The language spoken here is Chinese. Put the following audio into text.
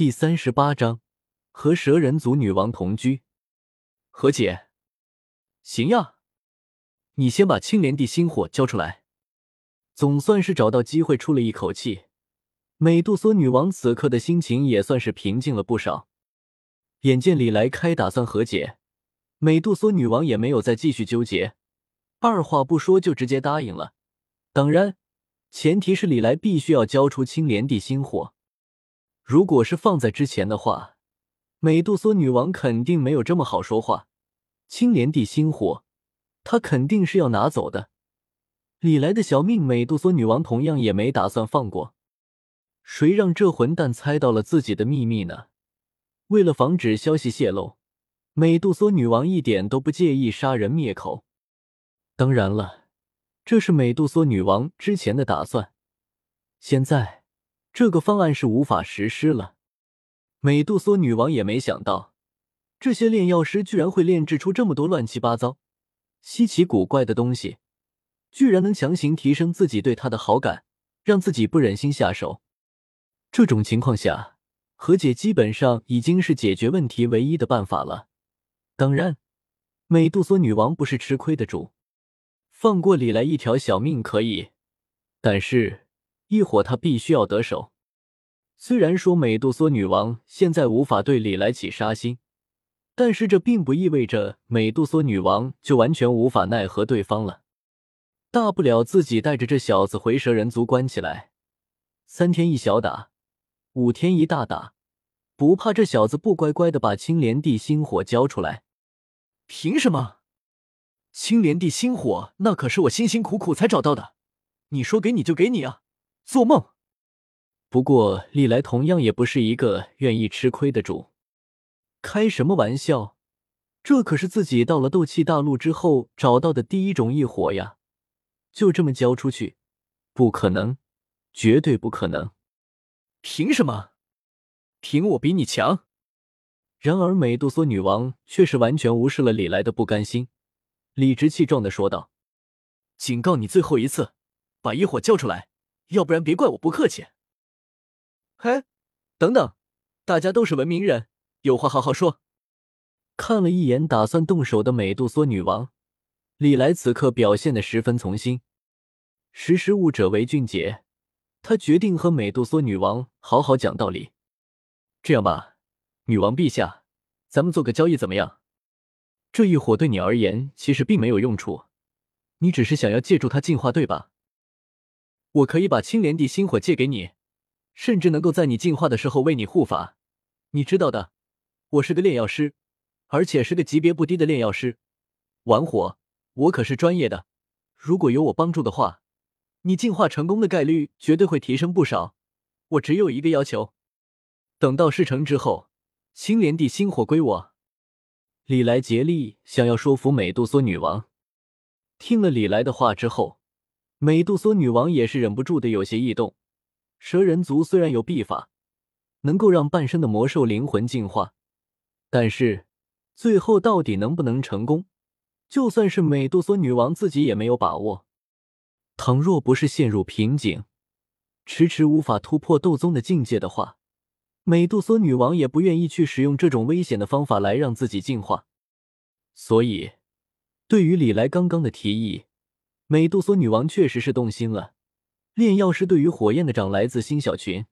第三十八章和蛇人族女王同居。何姐，行呀，你先把青莲地心火交出来。总算是找到机会出了一口气，美杜莎女王此刻的心情也算是平静了不少。眼见李来开打算和解，美杜莎女王也没有再继续纠结，二话不说就直接答应了。当然，前提是李来必须要交出青莲地心火。如果是放在之前的话，美杜莎女王肯定没有这么好说话。青莲地心火，她肯定是要拿走的。李来的小命，美杜莎女王同样也没打算放过。谁让这混蛋猜到了自己的秘密呢？为了防止消息泄露，美杜莎女王一点都不介意杀人灭口。当然了，这是美杜莎女王之前的打算。现在。这个方案是无法实施了。美杜莎女王也没想到，这些炼药师居然会炼制出这么多乱七八糟、稀奇古怪的东西，居然能强行提升自己对他的好感，让自己不忍心下手。这种情况下，和解基本上已经是解决问题唯一的办法了。当然，美杜莎女王不是吃亏的主，放过李来一条小命可以，但是。一伙他必须要得手。虽然说美杜莎女王现在无法对李来起杀心，但是这并不意味着美杜莎女王就完全无法奈何对方了。大不了自己带着这小子回蛇人族关起来，三天一小打，五天一大打，不怕这小子不乖乖的把青莲地心火交出来。凭什么？青莲地心火那可是我辛辛苦苦才找到的，你说给你就给你啊！做梦！不过历来同样也不是一个愿意吃亏的主。开什么玩笑？这可是自己到了斗气大陆之后找到的第一种异火呀！就这么交出去？不可能，绝对不可能！凭什么？凭我比你强？然而美杜莎女王却是完全无视了李来的不甘心，理直气壮的说道：“警告你最后一次，把异火交出来！”要不然别怪我不客气。嘿，等等，大家都是文明人，有话好好说。看了一眼打算动手的美杜莎女王，李来此刻表现的十分从心。识时务者为俊杰，他决定和美杜莎女王好好讲道理。这样吧，女王陛下，咱们做个交易怎么样？这一火对你而言其实并没有用处，你只是想要借助它进化，对吧？我可以把青莲地心火借给你，甚至能够在你进化的时候为你护法。你知道的，我是个炼药师，而且是个级别不低的炼药师。玩火，我可是专业的。如果有我帮助的话，你进化成功的概率绝对会提升不少。我只有一个要求，等到事成之后，青莲地心火归我。李来竭力想要说服美杜莎女王。听了李来的话之后。美杜莎女王也是忍不住的有些异动。蛇人族虽然有秘法，能够让半生的魔兽灵魂进化，但是最后到底能不能成功，就算是美杜莎女王自己也没有把握。倘若不是陷入瓶颈，迟迟无法突破斗宗的境界的话，美杜莎女王也不愿意去使用这种危险的方法来让自己进化。所以，对于李来刚刚的提议。美杜莎女王确实是动心了。炼药师对于火焰的掌来自新小群，